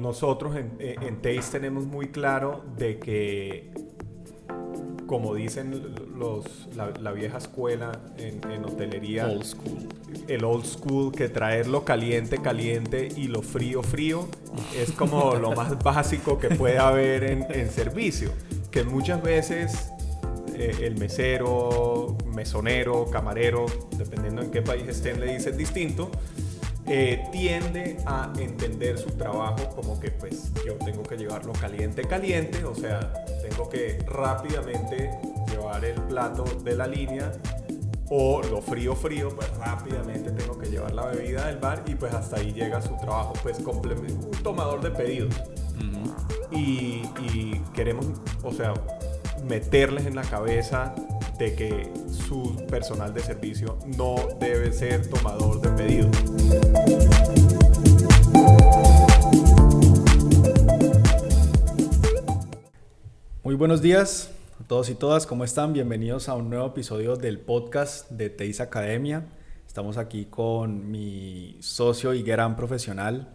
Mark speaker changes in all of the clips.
Speaker 1: Nosotros en, en Taste tenemos muy claro de que, como dicen los, la, vieja escuela en, hotelería,
Speaker 2: old school.
Speaker 1: el old school, que traerlo caliente, caliente y lo frío, frío, es como lo más básico que puede haber en, servicio. Que muchas veces eh, el mesero, mesonero, camarero, dependiendo en qué país estén, le dice distinto eh, tiende a entender su trabajo como que pues yo tengo que llevarlo caliente caliente, o sea, tengo que rápidamente llevar el plato de la línea o lo frío frío, pues rápidamente tengo que llevar la bebida del bar y pues hasta ahí llega su trabajo, pues complemento, un tomador de pedidos. y, y queremos, o sea, meterles en la cabeza de que su personal de servicio no debe ser tomador de pedidos.
Speaker 2: Buenos días a todos y todas, ¿cómo están? Bienvenidos a un nuevo episodio del podcast de Teis Academia. Estamos aquí con mi socio y gran profesional,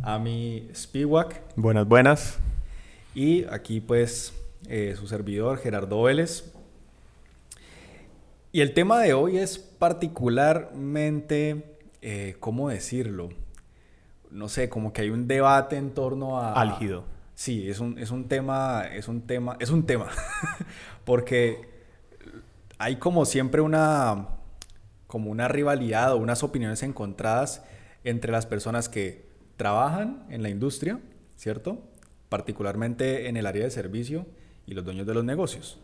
Speaker 2: Ami Spiwak.
Speaker 1: Buenas, buenas.
Speaker 2: Y aquí pues eh, su servidor Gerardo Vélez. Y el tema de hoy es particularmente, eh, ¿cómo decirlo? No sé, como que hay un debate en torno a...
Speaker 1: Álgido.
Speaker 2: Sí, es un, es un tema, es un tema, es un tema, porque hay como siempre una, como una rivalidad o unas opiniones encontradas entre las personas que trabajan en la industria, ¿cierto? Particularmente en el área de servicio y los dueños de los negocios.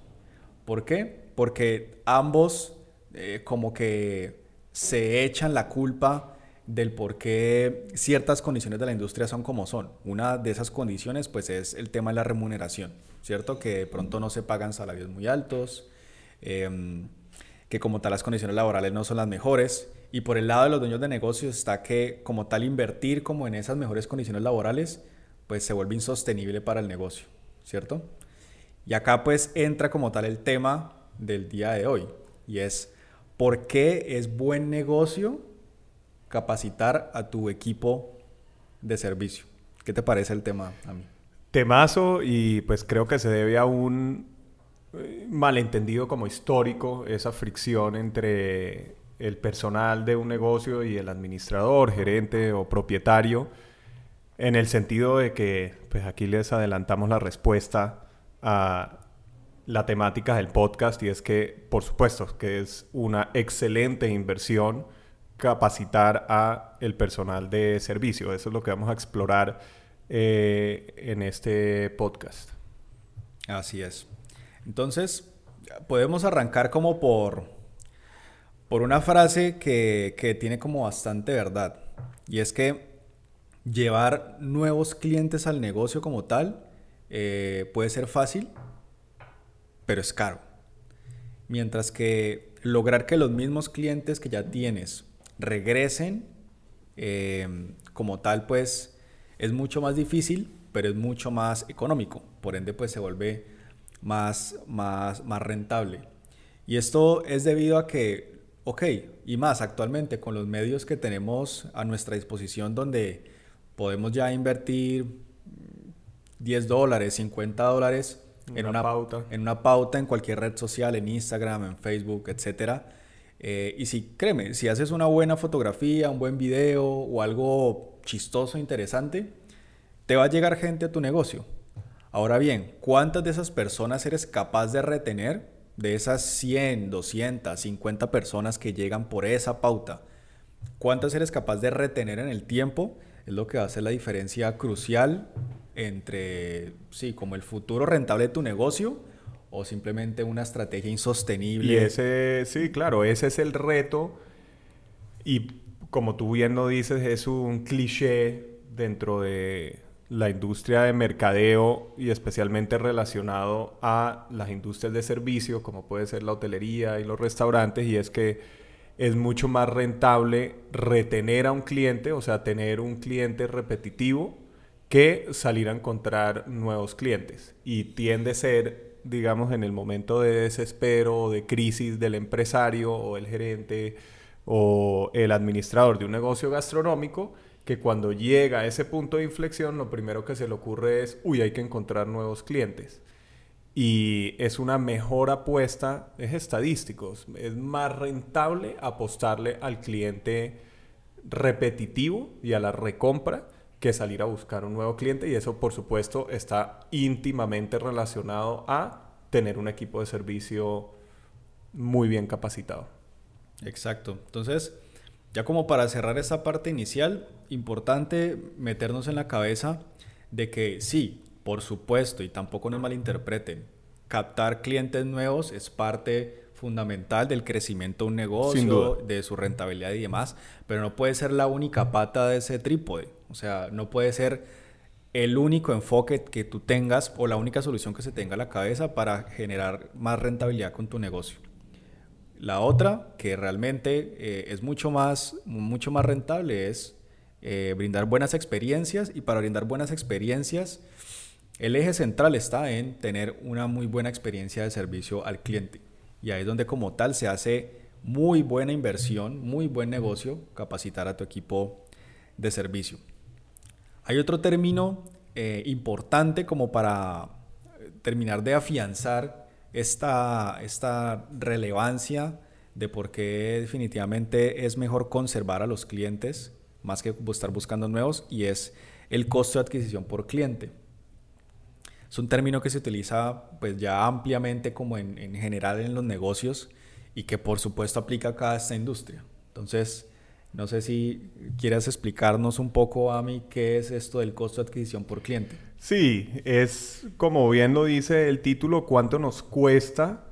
Speaker 2: ¿Por qué? Porque ambos eh, como que se echan la culpa del por qué ciertas condiciones de la industria son como son. Una de esas condiciones pues es el tema de la remuneración, ¿cierto? Que de pronto no se pagan salarios muy altos, em, que como tal las condiciones laborales no son las mejores. Y por el lado de los dueños de negocios está que como tal invertir como en esas mejores condiciones laborales pues se vuelve insostenible para el negocio, ¿cierto? Y acá pues entra como tal el tema del día de hoy y es por qué es buen negocio capacitar a tu equipo de servicio. ¿Qué te parece el tema a mí?
Speaker 1: Temazo y pues creo que se debe a un eh, malentendido como histórico esa fricción entre el personal de un negocio y el administrador, gerente o propietario en el sentido de que pues aquí les adelantamos la respuesta a la temática del podcast y es que, por supuesto, que es una excelente inversión capacitar a el personal de servicio. Eso es lo que vamos a explorar eh, en este podcast.
Speaker 2: Así es. Entonces, podemos arrancar como por, por una frase que, que tiene como bastante verdad. Y es que llevar nuevos clientes al negocio como tal eh, puede ser fácil, pero es caro. Mientras que lograr que los mismos clientes que ya tienes regresen eh, como tal, pues es mucho más difícil, pero es mucho más económico. Por ende, pues se vuelve más, más, más rentable. Y esto es debido a que, ok, y más actualmente con los medios que tenemos a nuestra disposición donde podemos ya invertir 10 dólares, 50 dólares en una, pauta. En una pauta en cualquier red social, en Instagram, en Facebook, etc. Eh, y si, créeme, si haces una buena fotografía, un buen video o algo chistoso, interesante, te va a llegar gente a tu negocio. Ahora bien, ¿cuántas de esas personas eres capaz de retener? De esas 100, 200, 50 personas que llegan por esa pauta, ¿cuántas eres capaz de retener en el tiempo? Es lo que va a hacer la diferencia crucial entre, sí, como el futuro rentable de tu negocio o simplemente una estrategia insostenible.
Speaker 1: Y ese, sí, claro, ese es el reto. Y como tú bien lo dices, es un cliché dentro de la industria de mercadeo y especialmente relacionado a las industrias de servicio, como puede ser la hotelería y los restaurantes, y es que es mucho más rentable retener a un cliente, o sea, tener un cliente repetitivo, que salir a encontrar nuevos clientes. Y tiende a ser, digamos, en el momento de desespero o de crisis del empresario o el gerente o el administrador de un negocio gastronómico, que cuando llega a ese punto de inflexión, lo primero que se le ocurre es, uy, hay que encontrar nuevos clientes. Y es una mejor apuesta, es estadístico, es más rentable apostarle al cliente repetitivo y a la recompra que salir a buscar un nuevo cliente y eso por supuesto está íntimamente relacionado a tener un equipo de servicio muy bien capacitado.
Speaker 2: Exacto. Entonces, ya como para cerrar esa parte inicial, importante meternos en la cabeza de que sí, por supuesto, y tampoco nos malinterpreten, captar clientes nuevos es parte fundamental del crecimiento de un negocio, de su rentabilidad y demás, pero no puede ser la única pata de ese trípode. O sea, no puede ser el único enfoque que tú tengas o la única solución que se tenga a la cabeza para generar más rentabilidad con tu negocio. La otra, que realmente eh, es mucho más, mucho más rentable, es eh, brindar buenas experiencias y para brindar buenas experiencias, el eje central está en tener una muy buena experiencia de servicio al cliente. Y ahí es donde como tal se hace muy buena inversión, muy buen negocio capacitar a tu equipo de servicio. Hay otro término eh, importante como para terminar de afianzar esta, esta relevancia de por qué definitivamente es mejor conservar a los clientes más que estar buscando nuevos y es el costo de adquisición por cliente. Es un término que se utiliza pues ya ampliamente como en, en general en los negocios y que por supuesto aplica a cada esta industria. Entonces, no sé si quieras explicarnos un poco, a mí, qué es esto del costo de adquisición por cliente.
Speaker 1: Sí, es como bien lo dice el título, cuánto nos cuesta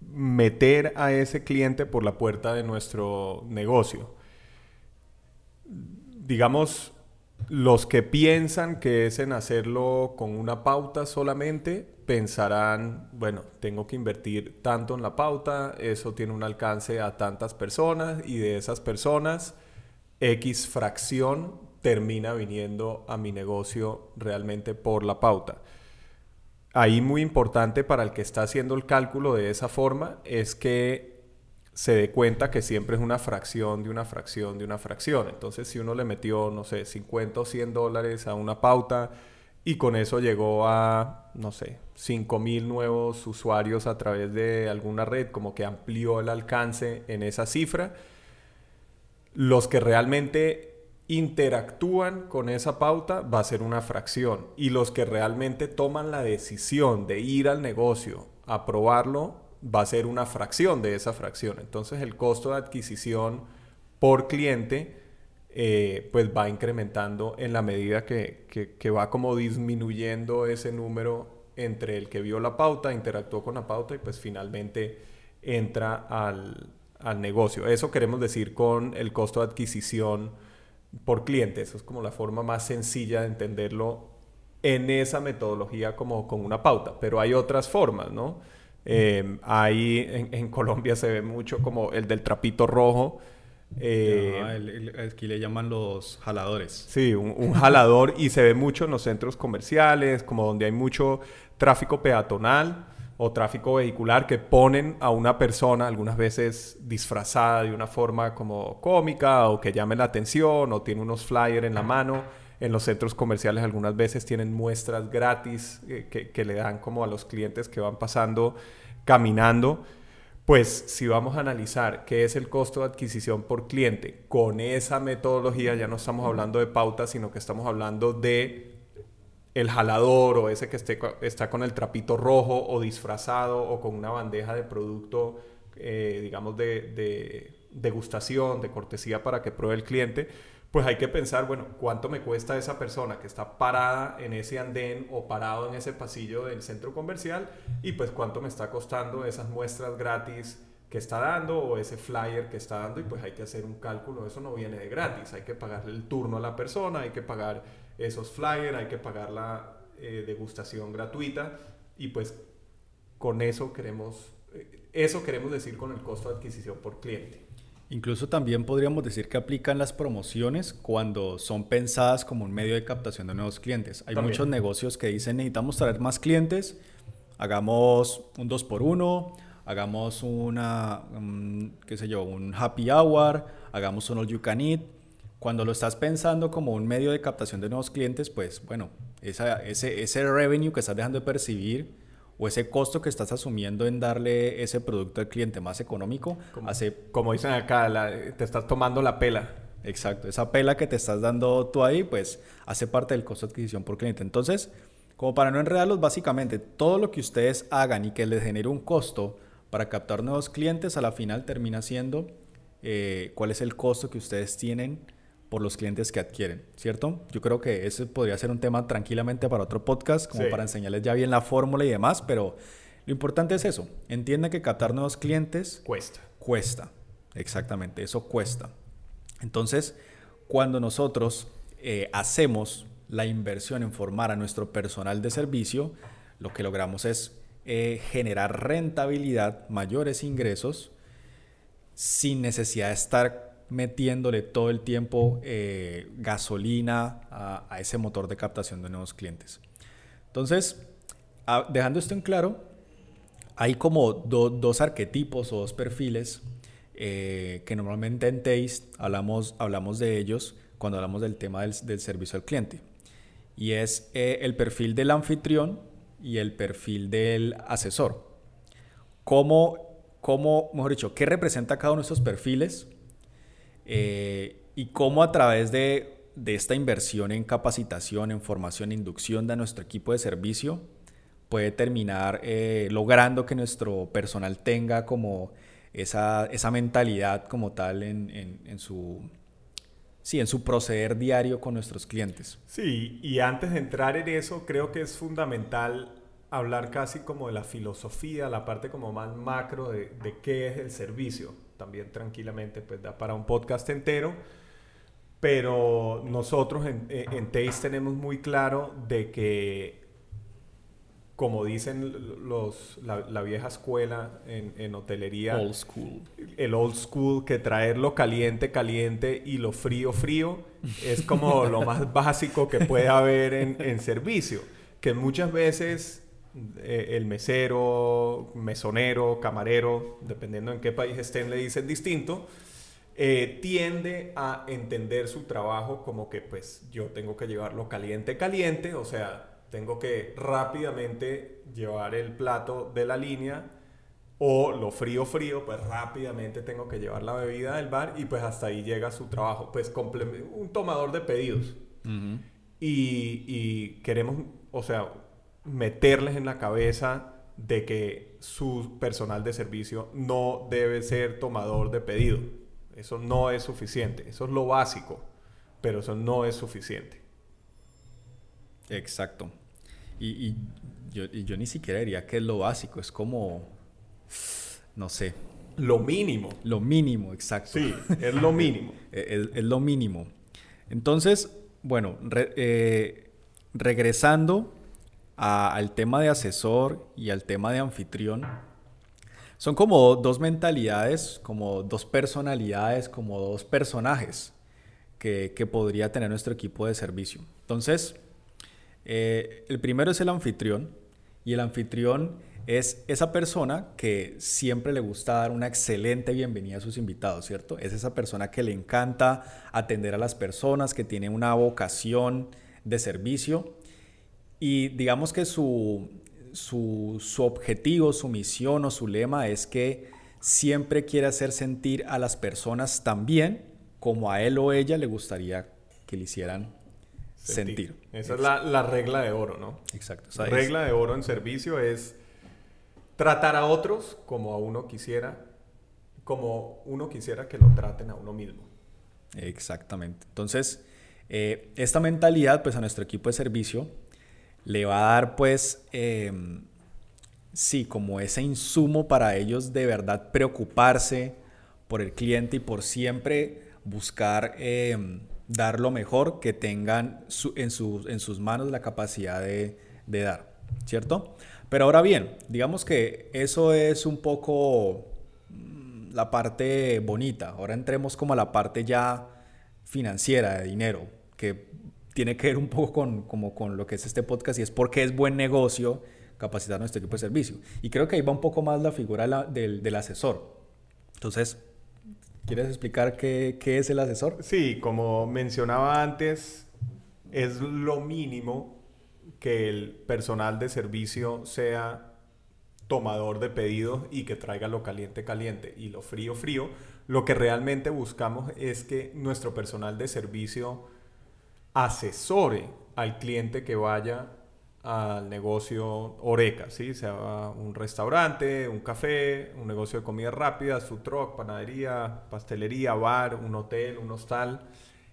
Speaker 1: meter a ese cliente por la puerta de nuestro negocio. Digamos, los que piensan que es en hacerlo con una pauta solamente, pensarán, bueno, tengo que invertir tanto en la pauta, eso tiene un alcance a tantas personas y de esas personas, X fracción termina viniendo a mi negocio realmente por la pauta. Ahí muy importante para el que está haciendo el cálculo de esa forma es que se dé cuenta que siempre es una fracción de una fracción de una fracción. Entonces si uno le metió, no sé, 50 o 100 dólares a una pauta y con eso llegó a, no sé, 5 mil nuevos usuarios a través de alguna red, como que amplió el alcance en esa cifra, los que realmente interactúan con esa pauta va a ser una fracción y los que realmente toman la decisión de ir al negocio a probarlo va a ser una fracción de esa fracción. Entonces el costo de adquisición por cliente eh, pues va incrementando en la medida que, va como disminuyendo ese número entre el que vio la pauta, interactuó con la pauta y pues finalmente entra al, al negocio. Eso queremos decir con el costo de adquisición por cliente. Eso es como la forma más sencilla de entenderlo en esa metodología como con una pauta. Pero hay otras formas, ¿no? Eh, ahí en, Colombia se ve mucho como el del trapito rojo.
Speaker 2: Eh, aquí le llaman los jaladores.
Speaker 1: Sí, un, jalador y se ve mucho en los centros comerciales, como donde hay mucho tráfico peatonal o tráfico vehicular que ponen a una persona algunas veces disfrazada de una forma como cómica o que llame la atención o tiene unos flyers en la mano. En los centros comerciales algunas veces tienen muestras gratis eh, que, le dan como a los clientes que van pasando caminando. Pues si vamos a analizar qué es el costo de adquisición por cliente con esa metodología, ya no estamos hablando de pautas, sino que estamos hablando de el jalador o ese que esté, está con el trapito rojo o disfrazado o con una bandeja de producto, eh, digamos, de, degustación, de cortesía para que pruebe el cliente, pues hay que pensar, bueno, ¿cuánto me cuesta esa persona que está parada en ese andén o parado en ese pasillo del centro comercial? Y pues cuánto me está costando esas muestras gratis que está dando o ese flyer que está dando y pues hay que hacer un cálculo, eso no viene de gratis, hay que pagarle el turno a la persona, hay que pagar esos flyers, hay que pagar la eh, degustación gratuita y pues con eso queremos, eh, eso queremos decir con el costo de adquisición por cliente.
Speaker 2: Incluso también podríamos decir que aplican las promociones cuando son pensadas como un medio de captación de nuevos clientes. Hay muchos negocios que dicen necesitamos traer más clientes, hagamos un 2 por 1 hagamos una, qué sé yo, un happy hour, hagamos un all you can eat cuando lo estás pensando como un medio de captación de nuevos clientes, pues bueno, esa, ese, ese revenue que estás dejando de percibir o ese costo que estás asumiendo en darle ese producto al cliente más económico,
Speaker 1: Como,
Speaker 2: hace...
Speaker 1: como dicen acá, la- te estás tomando la pela.
Speaker 2: Exacto, esa pela que te estás dando tú ahí, pues hace parte del costo de adquisición por cliente. Entonces, como para no enredarlos, básicamente todo lo que ustedes hagan y que les genere un costo para captar nuevos clientes, a la final termina siendo eh, cuál es el costo que ustedes tienen por los clientes que adquieren, ¿cierto? Yo creo que ese podría ser un tema tranquilamente para otro podcast, como
Speaker 1: Sí.
Speaker 2: para enseñarles ya bien la fórmula y demás, pero lo importante es eso, entiendan que captar nuevos clientes
Speaker 1: Cuesta.
Speaker 2: Cuesta, exactamente, eso cuesta. Entonces, cuando nosotros eh, hacemos la inversión en formar a nuestro personal de servicio, lo que logramos es eh, generar rentabilidad, mayores ingresos, sin necesidad de estar metiéndole todo el tiempo eh, gasolina a, ese motor de captación de nuevos clientes. Entonces, dejando esto en claro, hay como do- dos arquetipos o dos perfiles eh, que normalmente en Taste hablamos, hablamos de ellos cuando hablamos del tema del, del servicio al cliente. Y es eh, el perfil del anfitrión y el perfil del asesor. ¿Cómo, cómo, mejor dicho, qué representa cada uno de estos perfiles? Eh, y cómo a través de, de esta inversión en capacitación, en formación, inducción de nuestro equipo de servicio, puede terminar eh, logrando que nuestro personal tenga como esa, esa mentalidad como tal en, en- su, sí, en su proceder diario con nuestros clientes.
Speaker 1: Sí, y antes de entrar en eso, creo que es fundamental hablar casi como de la filosofía, la parte como más macro de qué es el servicio. También tranquilamente, pues da para un podcast entero. Pero nosotros en, en en Taste tenemos muy claro de que, como dicen los, la, la vieja escuela en, en hotelería,
Speaker 2: Old school.
Speaker 1: el old school que traerlo caliente, caliente y lo frío, frío es como lo más básico que puede haber en, en servicio. Que muchas veces eh, el mesero, mesonero, camarero, dependiendo en qué país estén, le dicen distinto, eh, tiende a entender su trabajo como que pues yo tengo que llevarlo caliente, caliente, o sea, tengo que rápidamente llevar el plato de la línea o lo frío frío, pues rápidamente tengo que llevar la bebida del bar y pues hasta ahí llega su trabajo. Pues un tomador de pedidos. Y, y queremos, o sea, meterles en la cabeza de que su personal de servicio no debe ser tomador de pedido. Eso no es suficiente. Eso es lo básico, pero eso no es suficiente.
Speaker 2: Exacto. Y, y yo, y yo ni siquiera diría que es lo básico, es como, no sé,
Speaker 1: Lo mínimo.
Speaker 2: lo mínimo, exacto.
Speaker 1: Sí, es lo mínimo.
Speaker 2: es, es lo mínimo. Entonces, bueno, re- eh, regresando al tema de asesor y al tema de anfitrión, son como dos mentalidades, como dos personalidades, como dos personajes que, que podría tener nuestro equipo de servicio. Entonces, eh, el primero es el anfitrión y el anfitrión es esa persona que siempre le gusta dar una excelente bienvenida a sus invitados, ¿cierto? Es esa persona que le encanta atender a las personas, que tiene una vocación de servicio y digamos que su, su, su objetivo, su misión o su lema es que siempre quiere hacer sentir a las personas tan bien como a él o ella le gustaría que le hicieran sentir.
Speaker 1: Esa es la, la regla de oro, ¿no?
Speaker 2: Exacto.
Speaker 1: La regla de oro en servicio es tratar a otros como a uno quisiera, como uno quisiera que lo traten a uno mismo.
Speaker 2: Exactamente. Entonces, eh, esta mentalidad, pues a nuestro equipo de servicio le va a dar, pues, em, sí, como ese insumo para ellos de verdad preocuparse por el cliente y por siempre buscar em, dar lo mejor que tengan en, en sus manos la capacidad de, de dar, ¿cierto? Pero ahora bien, digamos que eso es un poco mm, la parte bonita. Ahora entremos como a la parte ya financiera de dinero, que tiene que ver un poco con, como con lo que es este podcast y es por qué es buen negocio capacitar nuestro equipo de servicio. Y creo que ahí va un poco más la figura del, del asesor. Entonces, ¿Quieres explicar qué, qué es el asesor?
Speaker 1: Sí, como mencionaba antes, es lo mínimo que el personal de servicio sea tomador de pedidos y que traiga lo caliente caliente y lo frío frío. Lo que realmente buscamos es que nuestro personal de servicio asesore al cliente que vaya al negocio Oreca, ¿sí? sea un restaurante, un café, un negocio de comida rápida, su truck, panadería, pastelería, bar, un hotel, un hostal,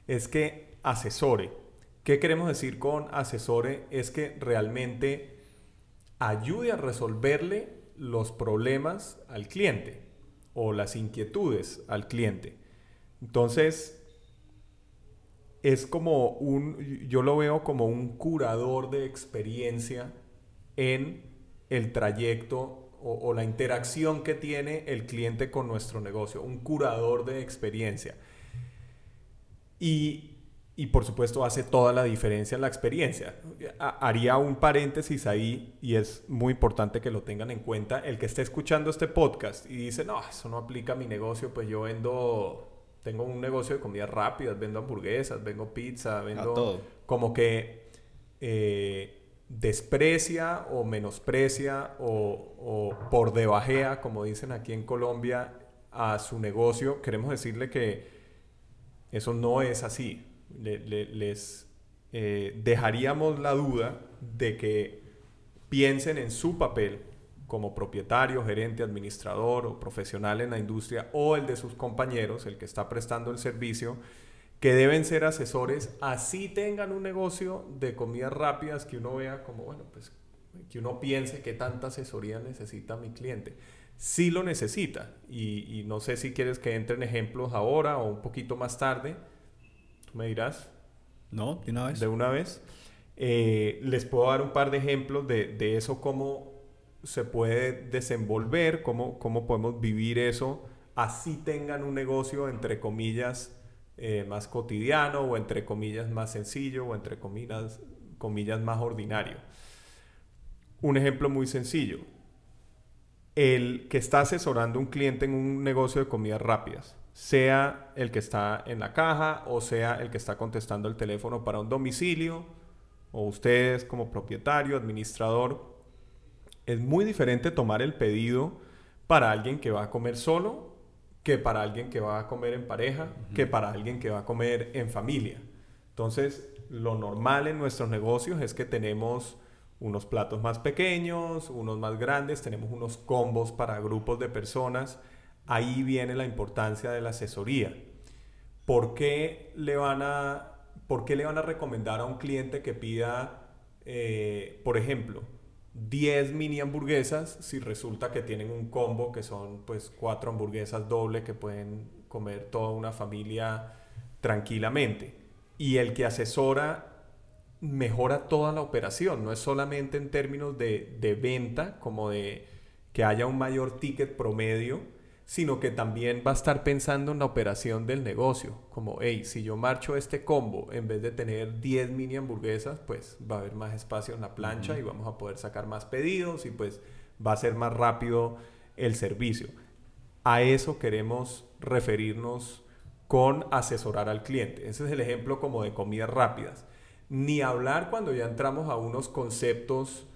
Speaker 1: es que asesore. ¿Qué queremos decir con asesore? Es que realmente ayude a resolverle los problemas al cliente o las inquietudes al cliente. Entonces, es como un, yo lo veo como un curador de experiencia en el trayecto o, la interacción que tiene el cliente con nuestro negocio, un curador de experiencia. Y, y, por supuesto hace toda la diferencia en la experiencia. Haría un paréntesis ahí y es muy importante que lo tengan en cuenta. El que esté escuchando este podcast y dice, no, eso no aplica a mi negocio, pues yo vendo tengo un negocio de comidas rápidas, vendo hamburguesas, vendo pizza, vendo... todo. Como que eh, desprecia o menosprecia o, por debajea, como dicen aquí en Colombia, a su negocio. Queremos decirle que eso no es así. les eh, dejaríamos la duda de que piensen en su papel como propietario, gerente, administrador o profesional en la industria o el de sus compañeros, el que está prestando el servicio, que deben ser asesores, así tengan un negocio de comidas rápidas que uno vea como, bueno, pues que uno piense qué tanta asesoría necesita mi cliente. Sí lo necesita y, no sé si quieres que entren ejemplos ahora o un poquito más tarde. Tú me dirás.
Speaker 2: No, de una vez.
Speaker 1: De una vez. Eh, les puedo dar un par de ejemplos de, de eso, cómo se puede desenvolver, cómo, cómo podemos vivir eso, así tengan un negocio entre comillas eh, más cotidiano o entre comillas más sencillo o entre comillas, comillas más ordinario. Un ejemplo muy sencillo. El que está asesorando un cliente en un negocio de comidas rápidas, sea el que está en la caja o sea el que está contestando el teléfono para un domicilio, o ustedes como propietario, administrador, es muy diferente tomar el pedido para alguien que va a comer solo que para alguien que va a comer en pareja, que para alguien que va a comer en familia. Entonces, lo normal en nuestros negocios es que tenemos unos platos más pequeños, unos más grandes, tenemos unos combos para grupos de personas. Ahí viene la importancia de la asesoría. ¿Por qué le van a, por qué le van a recomendar a un cliente que pida, eh, por ejemplo, 10 mini hamburguesas si resulta que tienen un combo que son pues cuatro hamburguesas doble que pueden comer toda una familia tranquilamente. Y el que asesora mejora toda la operación, no es solamente en términos de, de venta, como de que haya un mayor ticket promedio, sino que también va a estar pensando en la operación del negocio. Como, hey, si yo marcho este combo, en vez de tener 10 mini hamburguesas, pues va a haber más espacio en la plancha y vamos a poder sacar más pedidos y pues va a ser más rápido el servicio. A eso queremos referirnos con asesorar al cliente. Ese es el ejemplo como de comidas rápidas. Ni hablar cuando ya entramos a unos conceptos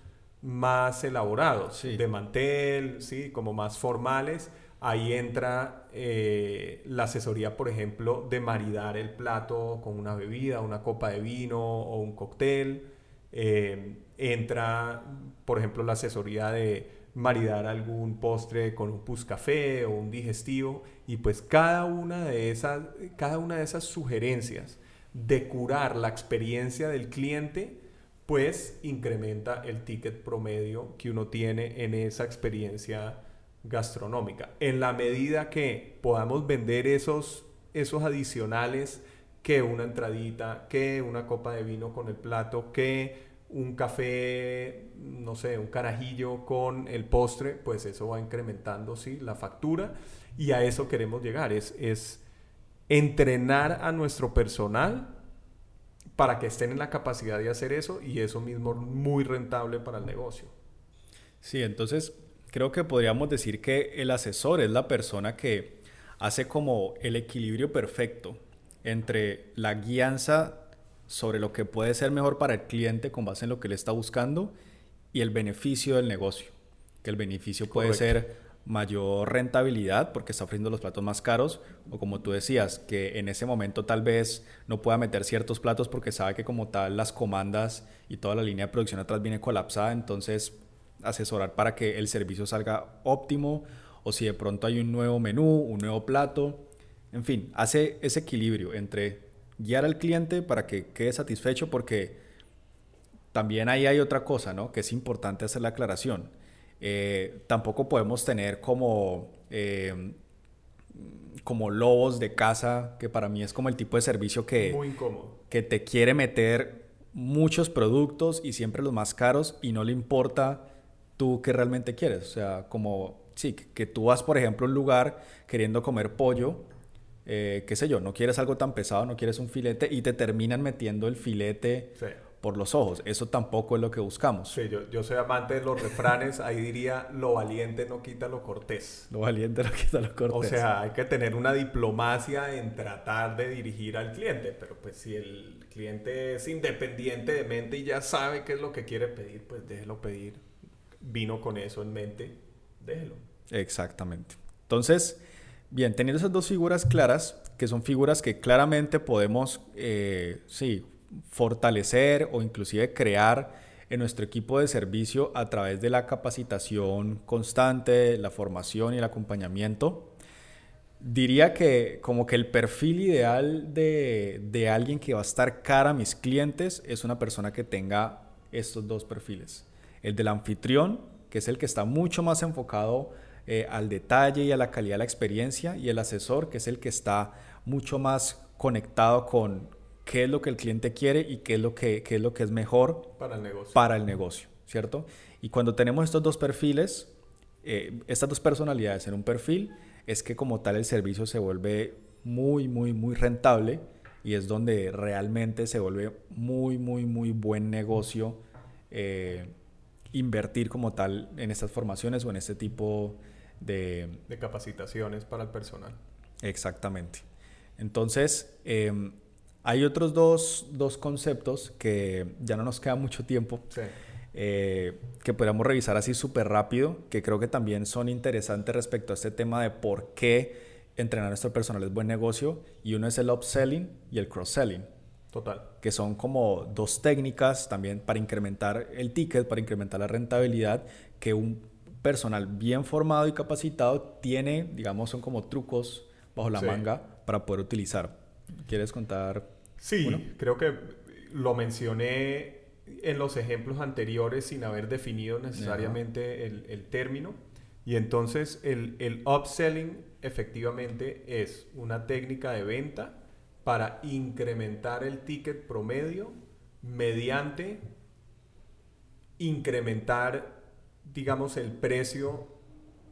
Speaker 1: más elaborados, de mantel, ¿sí? como más formales, Ahí entra eh, la asesoría, por ejemplo, de maridar el plato con una bebida, una copa de vino o un cóctel. Eh, entra, por ejemplo, la asesoría de maridar algún postre con un café o un digestivo. Y pues cada una de esas, cada una de esas sugerencias de curar la experiencia del cliente, pues incrementa el ticket promedio que uno tiene en esa experiencia gastronómica. En la medida que podamos vender esos, esos adicionales, que una entradita, que una copa de vino con el plato, que un café, no sé, un carajillo con el postre, pues eso va incrementando, sí, la factura y a eso queremos llegar, es, es entrenar a nuestro personal para que estén en la capacidad de hacer eso y eso mismo muy rentable para el negocio.
Speaker 2: Sí, entonces creo que podríamos decir que el asesor es la persona que hace como el equilibrio perfecto entre la guianza sobre lo que puede ser mejor para el cliente con base en lo que él está buscando y el beneficio del negocio. Que el beneficio puede ser mayor rentabilidad porque está ofreciendo los platos más caros o como tú decías, que en ese momento tal vez no pueda meter ciertos platos porque sabe que como tal las comandas y toda la línea de producción atrás viene colapsada, entonces asesorar para que el servicio salga óptimo o si de pronto hay un nuevo menú, un nuevo plato, en fin, hace ese equilibrio entre guiar al cliente para que quede satisfecho porque también ahí hay otra cosa, ¿no? Que es importante hacer la aclaración. Eh, tampoco podemos tener como, eh, como lobos de casa, que para mí es como el tipo de servicio que, que te quiere meter muchos productos y siempre los más caros y no le importa tú qué realmente quieres. O sea, como, sí, que tú vas, por ejemplo, a un lugar queriendo comer pollo eh, qué sé yo, no quieres algo tan pesado, no quieres un filete y te terminan metiendo el filete por los ojos. Eso tampoco es lo que buscamos.
Speaker 1: Sí, yo, yo soy amante de los refranes, ahí diría, lo valiente no quita lo cortés.
Speaker 2: Lo valiente no quita lo cortés.
Speaker 1: O sea, hay que tener una diplomacia en tratar de dirigir al cliente, pero pues si el cliente es independiente de mente y ya sabe qué es lo que quiere pedir, pues déjelo pedir. Vino con eso en mente, déjelo.
Speaker 2: Exactamente. Entonces, Bien, teniendo esas dos figuras claras, que son figuras que claramente podemos, eh, sí, fortalecer o inclusive crear en nuestro equipo de servicio a través de la capacitación constante, la formación y el acompañamiento. Diría que como que el perfil ideal de, de alguien que va a estar cara a mis clientes es una persona que tenga estos dos perfiles. El del anfitrión, que es el que está mucho más enfocado eh, al detalle y a la calidad de la experiencia y el asesor, que es el que está mucho más conectado con qué es lo que el cliente quiere y qué es lo que, es, lo que es mejor
Speaker 1: para el negocio.
Speaker 2: Para el negocio, ¿cierto? Y cuando tenemos estos dos perfiles, eh, estas dos personalidades en un perfil, es que como tal el servicio se vuelve muy, muy, muy rentable y es donde realmente se vuelve muy, muy, muy buen negocio eh, invertir como tal en estas formaciones o en este tipo de de,
Speaker 1: capacitaciones para el personal.
Speaker 2: Exactamente. Entonces, em, hay otros dos, dos, conceptos que ya no nos queda mucho tiempo. Eh, que podríamos revisar así súper rápido, que creo que también son interesantes respecto a este tema de por qué entrenar a nuestro personal es buen negocio. Y uno es el upselling y el cross-selling.
Speaker 1: Total.
Speaker 2: Que son como dos técnicas también para incrementar el ticket, para incrementar la rentabilidad, que un personal bien formado y capacitado tiene, digamos, son como trucos bajo la manga para poder utilizar. ¿Quieres contar?
Speaker 1: Sí, creo que lo mencioné en los ejemplos anteriores sin haber definido necesariamente el, término. Y entonces el, el upselling efectivamente es una técnica de venta para incrementar el ticket promedio mediante incrementar digamos, el precio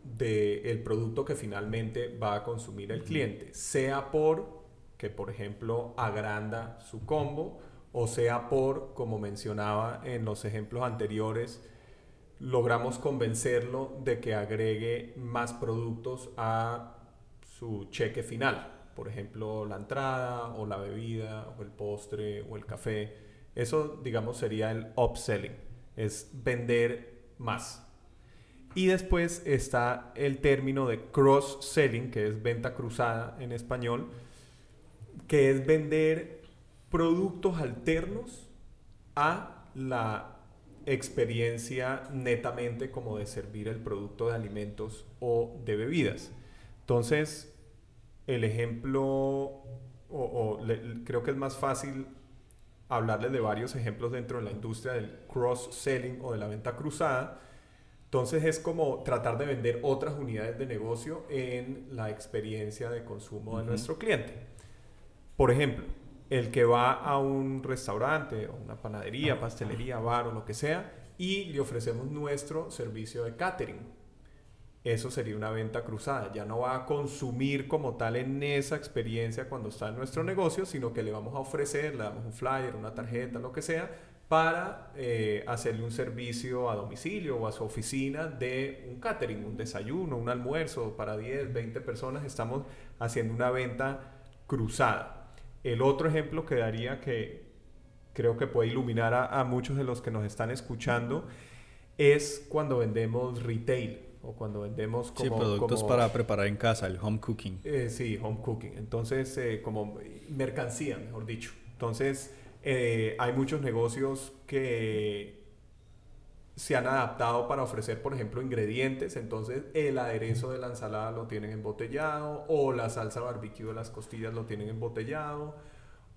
Speaker 1: del producto que finalmente va a consumir el cliente, sea por que, por ejemplo, agranda su combo, o sea por, como mencionaba en los ejemplos anteriores, logramos convencerlo de que agregue más productos a su cheque final. Por ejemplo, la entrada o la bebida o el postre o el café. Eso, digamos, sería el upselling. Es vender más. Y después está el término de cross-selling, que es venta cruzada en español, que es vender productos alternos a la experiencia netamente como de servir el producto de alimentos o de bebidas. Entonces, el ejemplo, o, creo que es más fácil hablarles de varios ejemplos dentro de la industria del cross-selling o de la venta cruzada. Entonces es como tratar de vender otras unidades de negocio en la experiencia de consumo de nuestro cliente. Por ejemplo, el que va a un restaurante o una panadería, pastelería, bar o lo que sea y le ofrecemos nuestro servicio de catering eso sería una venta cruzada. Ya no va a consumir como tal en esa experiencia cuando está en nuestro negocio, sino que le vamos a ofrecer, le damos un flyer, una tarjeta, lo que sea, para eh, hacerle un servicio a domicilio o a su oficina de un catering, un desayuno, un almuerzo para 10, 20 personas. Estamos haciendo una venta cruzada. El otro ejemplo que daría que creo que puede iluminar a, muchos de los que nos están escuchando es cuando vendemos retail o cuando vendemos
Speaker 2: como... Sí, productos para preparar en casa, el home cooking.
Speaker 1: Eh, sí, home cooking. Entonces, eh, como mercancía, mejor dicho. Entonces, eh, hay muchos negocios que se han adaptado para ofrecer, por ejemplo, ingredientes. Entonces, el aderezo de la ensalada lo tienen embotellado, o la salsa barbecue de las costillas lo tienen embotellado,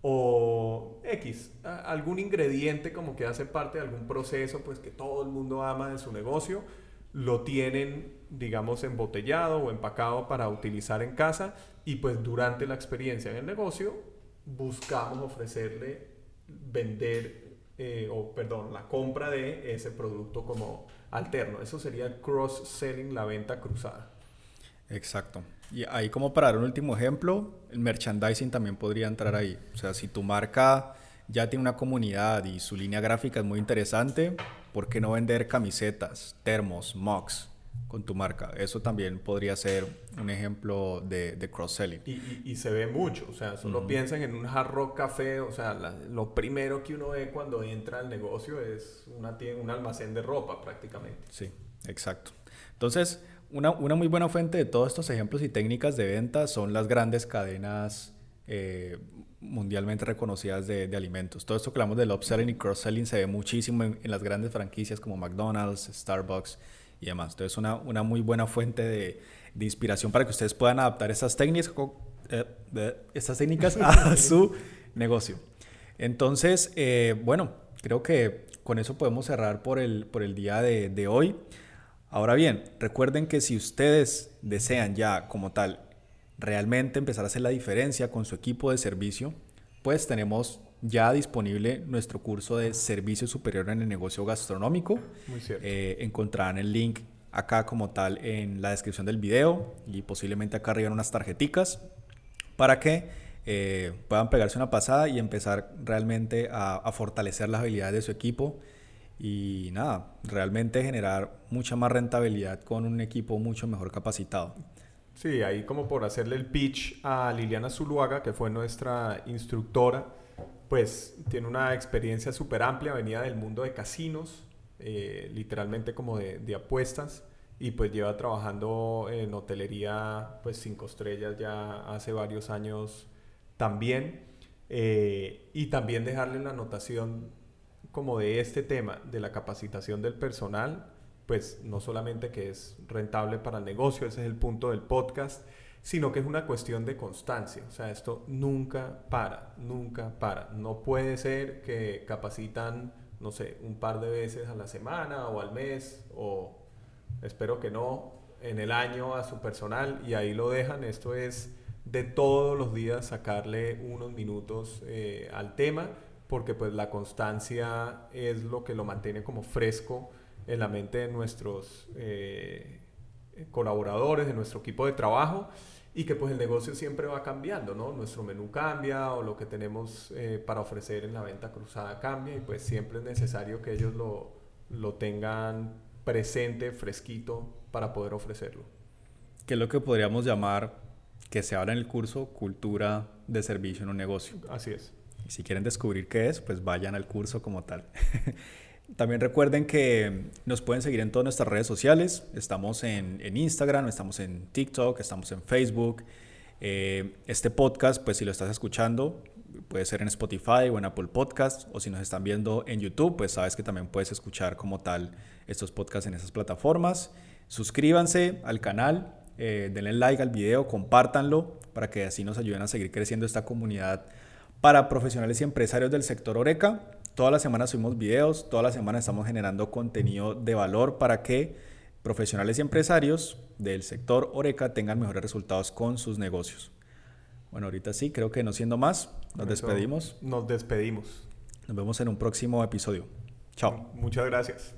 Speaker 1: o X, algún ingrediente como que hace parte de algún proceso, pues que todo el mundo ama de su negocio, lo tienen, digamos, embotellado o empacado para utilizar en casa y pues durante la experiencia en el negocio buscamos ofrecerle vender, eh, o perdón, la compra de ese producto como alterno. Eso sería cross-selling, la venta cruzada.
Speaker 2: Exacto. Y ahí como para dar un último ejemplo, el merchandising también podría entrar ahí. O sea, si tu marca ya tiene una comunidad y su línea gráfica es muy interesante, ¿por qué no vender camisetas, termos, mugs? con tu marca. Eso también podría ser un ejemplo de, de cross-selling.
Speaker 1: Y, se ve mucho, o sea, solo piensan en un hard rock café, o sea, lo primero que uno ve cuando entra al negocio es una un almacén de ropa prácticamente.
Speaker 2: Sí, exacto. Entonces, una, una, muy buena fuente de todos estos ejemplos y técnicas de venta son las grandes cadenas eh, mundialmente reconocidas de, de, alimentos. Todo esto que hablamos del upselling y cross-selling se ve muchísimo en, en las grandes franquicias como McDonald's, Starbucks, y demás. Entonces, una, una muy buena fuente de, de, inspiración para que ustedes puedan adaptar estas técnicas, eh, estas técnicas a su negocio. Entonces, eh, bueno, creo que con eso podemos cerrar por el, por el día de, de hoy. Ahora bien, recuerden que si ustedes desean ya como tal realmente empezar a hacer la diferencia con su equipo de servicio, pues tenemos ya disponible nuestro curso de servicio superior en el negocio gastronómico.
Speaker 1: Muy cierto.
Speaker 2: Eh, encontrarán el link acá como tal en la descripción del video y posiblemente acá arriba en unas tarjeticas para que eh, puedan pegarse una pasada y empezar realmente a, a, fortalecer las habilidades de su equipo y nada, realmente generar mucha más rentabilidad con un equipo mucho mejor capacitado.
Speaker 1: Sí, ahí como por hacerle el pitch a Liliana Zuluaga, que fue nuestra instructora, pues tiene una experiencia súper amplia, venía del mundo de casinos, eh, literalmente como de, apuestas, y pues lleva trabajando en hotelería, pues cinco estrellas ya hace varios años también. Eh, y también dejarle la anotación como de este tema, de la capacitación del personal, pues no solamente que es rentable para el negocio, ese es el punto del podcast, sino que es una cuestión de constancia. O sea, esto nunca para, nunca para. No puede ser que capacitan, no sé, un par de veces a la semana o al mes, o espero que no, en el año a su personal y ahí lo dejan. Esto es de todos los días sacarle unos minutos eh, al tema, porque pues la constancia es lo que lo mantiene como fresco en la mente de nuestros eh, colaboradores, de nuestro equipo de trabajo y que pues el negocio siempre va cambiando, ¿no? Nuestro menú cambia o lo que tenemos eh, para ofrecer en la venta cruzada cambia y pues siempre es necesario que ellos lo, lo tengan presente, fresquito, para poder ofrecerlo.
Speaker 2: ¿Qué es lo que podríamos llamar, que se habla en el curso, cultura de servicio en un negocio?
Speaker 1: Así es.
Speaker 2: Y si quieren descubrir qué es, pues vayan al curso como tal. También recuerden que nos pueden seguir en todas nuestras redes sociales. Estamos en, Instagram, estamos en TikTok, estamos en Facebook. Eh, este podcast, pues si lo estás escuchando, puede ser en Spotify o en Apple Podcast. O si nos están viendo en YouTube, pues sabes que también puedes escuchar como tal estos podcasts en esas plataformas. Suscríbanse al canal, eh, denle like al video, compártanlo para que así nos ayuden a seguir creciendo esta comunidad para profesionales y empresarios del sector Oreca. Todas las semanas subimos videos, todas las semanas estamos generando contenido de valor para que profesionales y empresarios del sector Oreca tengan mejores resultados con sus negocios. Bueno, ahorita sí, creo que no siendo más, nos despedimos.
Speaker 1: Nos despedimos.
Speaker 2: Nos vemos en un próximo episodio. Chao.
Speaker 1: Muchas gracias.